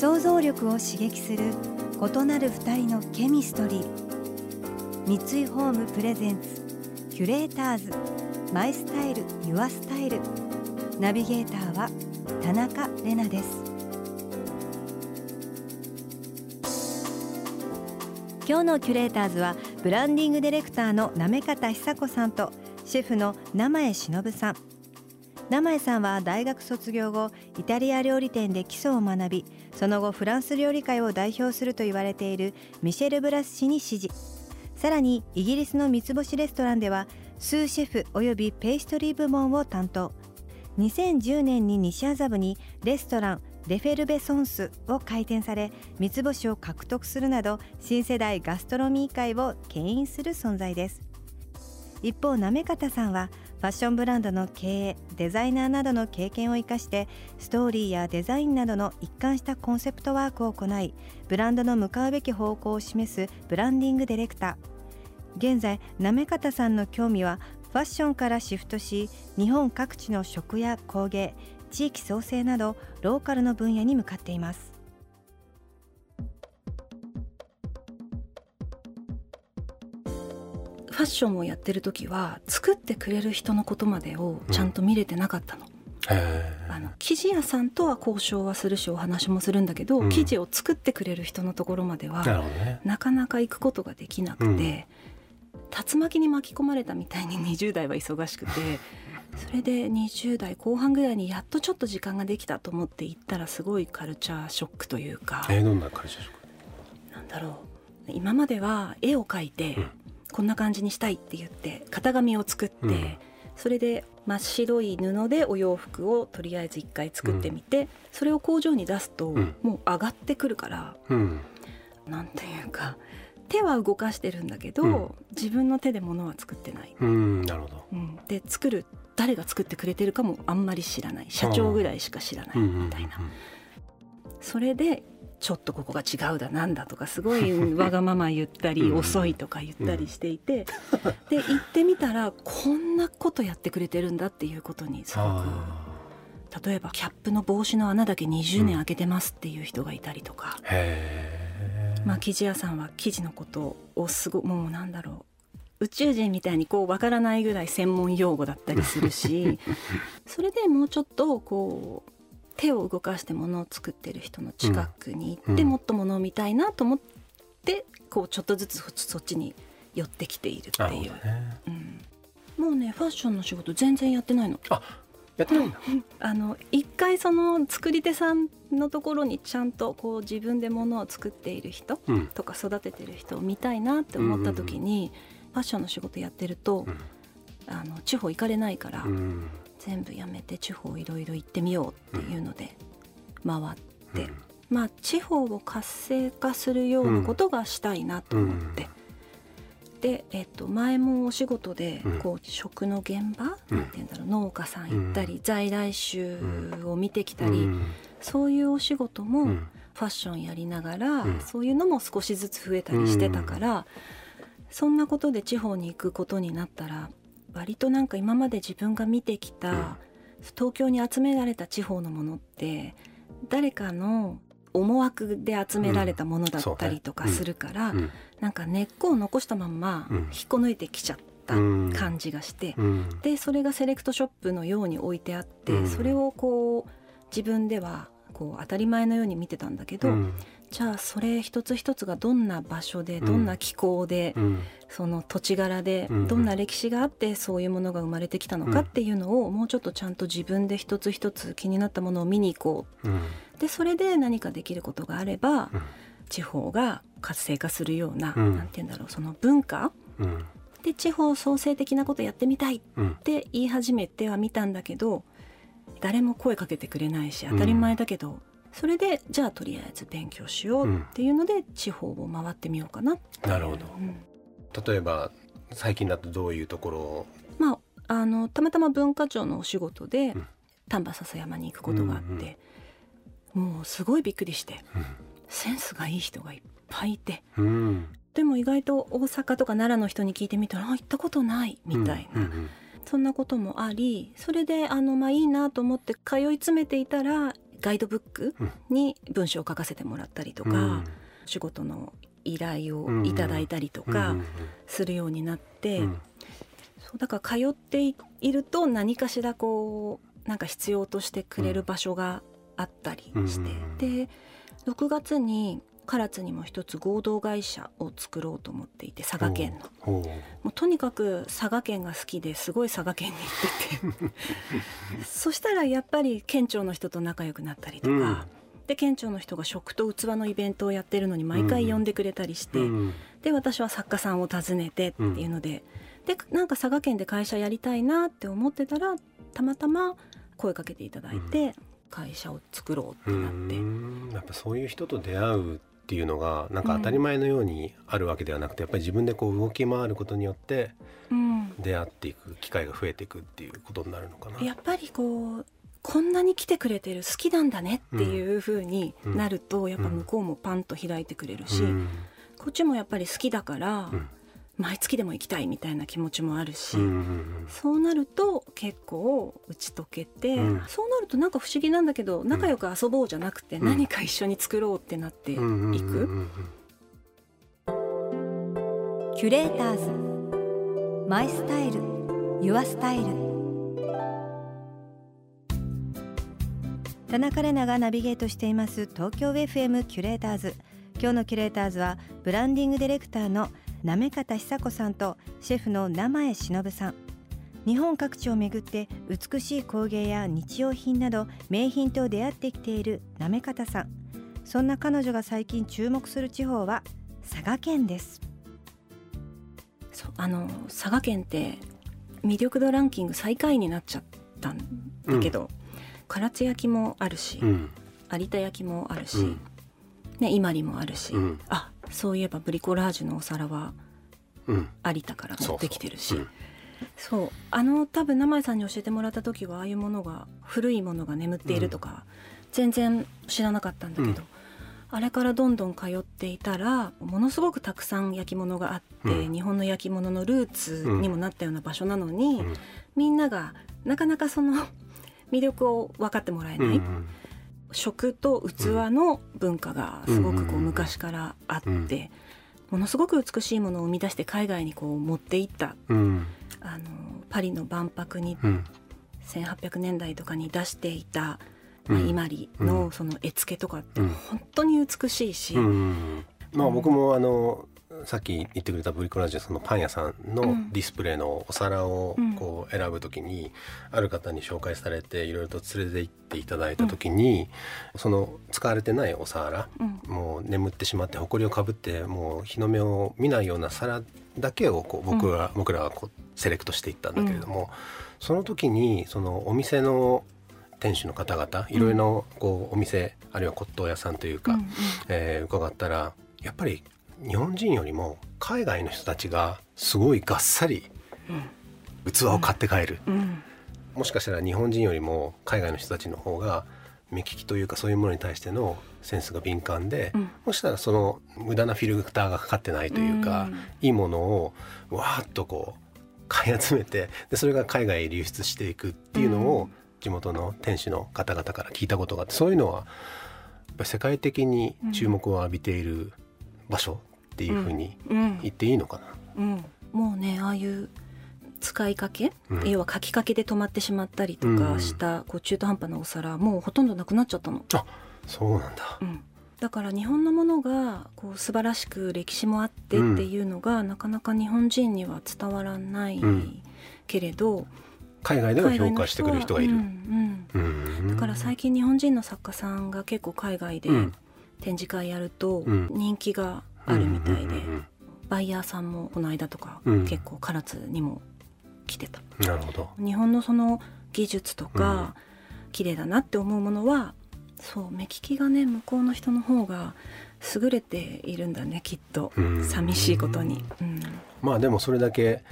想像力を刺激する異なる二人のケミストリー。三井ホームプレゼンツキュレーターズ。マイスタイルユアスタイル。ナビゲーターは田中れなです。今日のキュレーターズはブランディングディレクターの行方久子さんとシェフの生江忍さん。生江さんは大学卒業後イタリア料理店で基礎を学びその後フランス料理界を代表すると言われているミシェル・ブラス氏に師事さらにイギリスの三つ星レストランではスーシェフおよびペイストリー部門を担当。2010年に西麻布にレストランレフェルベソンスを開店され三つ星を獲得するなど新世代ガストロミー界を牽引する存在です。一方行方さんはファッションブランドの経営デザイナーなどの経験を生かしてストーリーやデザインなどの一貫したコンセプトワークを行いブランドの向かうべき方向を示すブランディングディレクター。現在行方さんの興味はファッションからシフトし日本各地の食や工芸地域創生などローカルの分野に向かっています。ションをやってる時は作ってくれる人のことまでをちゃんと見れてなかったの。あの生地屋さんとは交渉はするしお話もするんだけど、うん、生地を作ってくれる人のところまではな、ね,、かなか行くことができなくて、うん、竜巻に巻き込まれたみたいに 20代は忙しくてそれで20代後半ぐらいにやっとちょっと時間ができたと思って行ったらすごいカルチャーショックというか。えー、どんなカルチャーショック？なんだろう。今までは絵を描いて、うんこんな感じにしたいって言って型紙を作って、うん、それで真っ白い布でお洋服をとりあえず一回作ってみて、うん、それを工場に出すと、もう上がってくるから、うん、なんていうか手は動かしてるんだけど、うん、自分の手で物は作ってない。なるほど、で作る誰が作ってくれてるかもあんまり知らない。社長ぐらいしか知らないみたいな。それでちょっとここが違うだなんだとかすごい わがまま言ったり遅いとか言ったりしていて、で行ってみたらこんなことやってくれてるんだっていうことにすごく例えばキャップの帽子の穴だけ20年開けてますっていう人がいたりとか、まあ生地屋さんは生地のことをすごもうなんだろう。宇宙人みたいにこうわからないぐらい専門用語だったりするし それでもうちょっとこう手を動かしてものを作ってる人の近くに行って、もっとものを見たいなと思ってこうちょっとずつそっちに寄ってきているっていう、ね。うん、もうねファッションの仕事全然やってないの。あやってないんだ。あの一回その作り手さんのところにちゃんとこう自分でものを作っている人とか育ててる人を見たいなって思った時に、ファッションの仕事やってると、うん、あの地方行かれないから、うん、全部やめて地方いろいろ行ってみようっていうので回って、うん、まあ地方を活性化するようなことがしたいなと思って。で、えっと、前もお仕事でこう食の現場、うん、なんて言うんだろう。農家さん行ったり、在来種を見てきたり、そういうお仕事もファッションやりながら、そういうのも少しずつ増えたりしてたから、そんなことで地方に行くことになったら割となんか今まで自分が見てきた、うん、東京に集められた地方のものって誰かの思惑で集められたものだったりとかするから、うん。ねうん、なんか根っこを残したまんま引っこ抜いてきちゃった感じがして、うん、でそれがセレクトショップのように置いてあって、それをこう自分ではこう当たり前のように見てたんだけど、じゃあそれ一つ一つがどんな場所でどんな気候で、うん、その土地柄でどんな歴史があってそういうものが生まれてきたのかっていうのをもうちょっとちゃんと自分で一つ一つ気になったものを見に行こう、うん、でそれで何かできることがあれば、地方が活性化するような、うん、なんて言うんだろうその文化、で地方創生的なことやってみたいって言い始めてはみたんだけど誰も声かけてくれないし当たり前だけど、うん、それでじゃあとりあえず勉強しようっていうので、地方を回ってみようかななるほど、うん、例えば最近だとどういうところを？まああのたまたま文化庁のお仕事で、丹波篠山に行くことがあって、うんうん、もうすごいびっくりして、センスがいい人がいっぱいいて、でも意外と大阪とか奈良の人に聞いてみたらあ行ったことないみたいな、うんうんうん、そんなこともありそれであのまあいいなと思って通い詰めていたらガイドブックに文章を書かせてもらったりとか、うん、仕事の依頼をいただいたりとかするようになって、うん。うん、そうだから通っていると何かしらこうなんか必要としてくれる場所があったりして、で6月に唐津にも一つ合同会社を作ろうと思っていて佐賀県の。もうとにかく佐賀県が好きですごい佐賀県に行ってて。そしたらやっぱり県庁の人と仲良くなったりとか、うん、で県庁の人が食と器のイベントをやってるのに毎回呼んでくれたりして、うん、で私は作家さんを訪ねてっていうので、でなんか佐賀県で会社やりたいなって思ってたらたまたま声かけていただいて。会社を作ろうってなって。やっぱそういう人と出会うっていうのがなんか当たり前のようにあるわけではなくて、やっぱり自分でこう動き回ることによって出会っていく機会が増えていくっていうことになるのかな。やっぱりこうこんなに来てくれてる好きなんだねっていうふうになると、やっぱ向こうもパンと開いてくれるし、こっちもやっぱり好きだから、毎月でも行きたいみたいな気持ちもあるし、うんうんうん、そうなると結構打ち解けて、うん、そうなるとなんか不思議なんだけど仲良く遊ぼうじゃなくて何か一緒に作ろうってなっていく。キュレーターズ。マイスタイル。ユアスタイル。田中れながナビゲートしています。東京 FM キュレーターズ。今日のキュレーターズはブランディングディレクターの行方久子さんとシェフの名前忍さん。日本各地を巡って美しい工芸や日用品など名品と出会ってきている行方さん。そんな彼女が最近注目する地方は佐賀県です。そうあの佐賀県って魅力度ランキング最下位になっちゃったんだけど、うん、唐津焼もあるし、うん、有田焼もあるし、うん、ね、伊万里もあるし、うん、あそういえばブリコラージュのお皿は有田から持ってきてるし、そう。あの多分名前さんに教えてもらった時はああいうものが古いものが眠っているとか、全然知らなかったんだけど、あれからどんどん通っていたらものすごくたくさん焼き物があって、日本の焼き物のルーツにもなったような場所なのに、みんながなかなかその 魅力を分かってもらえない。食と器の文化がすごくこう昔からあって、ものすごく美しいものを生み出して海外にこう持っていった、あのパリの万博に1800年代とかに出していた、まあ、伊万里のその絵付けとかって本当に美しいし。まあ、僕もあのさっき言ってくれたブリコラージュそのパン屋さんのディスプレイのお皿をこう選ぶ時に、ある方に紹介されていろいろと連れて行っていただいた時に、その使われてないお皿、もう眠ってしまって埃をかぶってもう日の目を見ないような皿だけをこう僕ら、僕らはこうセレクトしていったんだけれども、その時にそのお店の店主の方々いろいろこうお店あるいは骨董屋さんというか、え伺ったらやっぱり日本人よりも海外の人たちがすごいがっさり器を買って帰る、うん。うん、もしかしたら日本人よりも海外の人たちの方が目利きというかそういうものに対してのセンスが敏感で、うん、もしかしたらその無駄なフィルターがかかってないというか、いいものをわーっとこう買い集めてでそれが海外へ流出していくっていうのを地元の店主の方々から聞いたことがあってそういうのはやっぱり世界的に注目を浴びている場所っていうふうに言っていいのかな、うん、うん、もうねああいう使いかけ、うん、要は書きかけで止まってしまったりとかした、こう中途半端なお皿もうほとんどなくなっちゃったの。あそうなんだ、うん、だから日本のものがこう素晴らしく歴史もあってっていうのが、なかなか日本人には伝わらないけれど、海外では評価してくる人がいる、うんうん、だから最近日本人の作家さんが結構海外で展示会やると人気があるみたいで、バイヤーさんもこの間とか、結構唐津にも来てた。なるほど。日本のその技術とか、綺麗だなって思うものはそう目利きがね向こうの人の方が優れているんだねきっと。寂しいことに、うん、まあでもそれだけ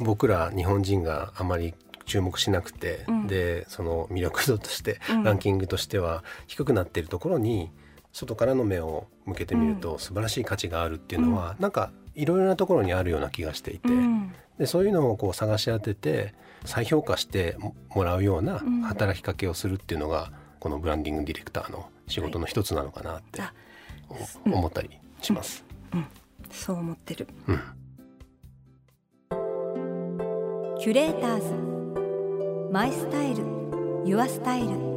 僕ら日本人があまり注目しなくて、うん、でその魅力度として、ランキングとしては低くなっているところに外からの目を向けてみると、素晴らしい価値があるっていうのは、うん、なんかいろいろなところにあるような気がしていて、でそういうのをこう探し当てて再評価してもらうような働きかけをするっていうのが、このブランディングディレクターの仕事の一つなのかなって、思ったりします。うん、そう思ってる、うん、キュレーターズ。マイスタイル。Your Style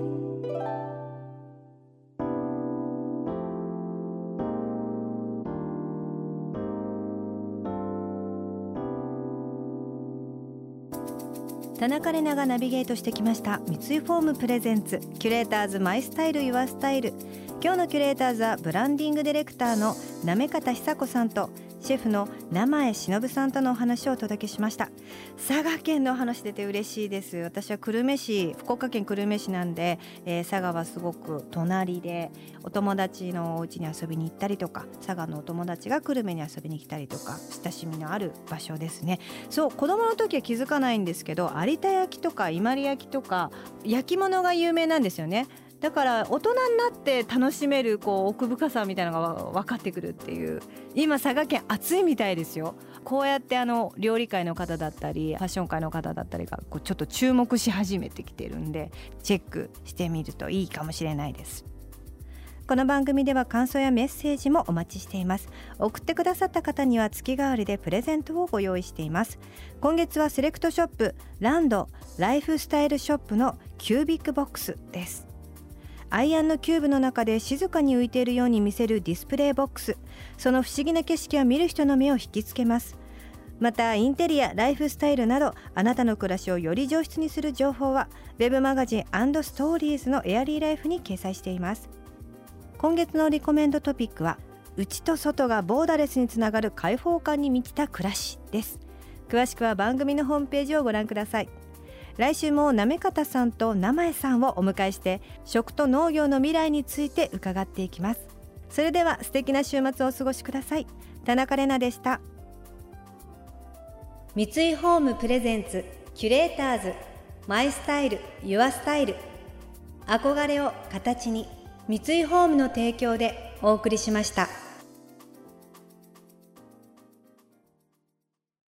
田中れながナビゲートしてきました。三井ホーム presents。キュレーターズ My Style Your Style。今日のキュレーターズはブランディングディレクターの行方ひさこさんとシェフの生江史伸さんとのお話をお届けしました。佐賀県のお話出て嬉しいです。私は久留米市福岡県久留米市なんで、えー、佐賀はすごく隣でお友達のお家に遊びに行ったりとか佐賀のお友達が久留米に遊びに来たりとか親しみのある場所ですね。そう子供の時は気づかないんですけど有田焼とか伊万里焼とか焼き物が有名なんですよね。だから大人になって楽しめるこう奥深さみたいなのが分かってくるっていう。今佐賀県暑いみたいですよ。こうやってあの料理界の方だったりファッション界の方だったりがこうちょっと注目し始めてきてるんでチェックしてみるといいかもしれないです。この番組では感想やメッセージもお待ちしています。送ってくださった方には月替わりでプレゼントをご用意しています。今月はセレクトショップランドライフスタイルショップのキュービックボックスです。アイアンのキューブの中で静かに浮いているように見せるディスプレイボックス。その不思議な景色は見る人の目を引きつけます。またインテリアライフスタイルなどあなたの暮らしをより上質にする情報は Web マガジンストーリーズのエアリーライフに掲載しています。今月のリコメンドトピックは内と外がボーダレスにつながる開放感に満ちた暮らしです。詳しくは番組のホームページをご覧ください。来週も行方さんと生江さんをお迎えして食と農業の未来について伺っていきます。それでは素敵な週末をお過ごしください。田中れなでした。三井ホームプレゼンツキュレーターズマイスタイルユアスタイル。憧れを形に三井ホームの提供でお送りしました。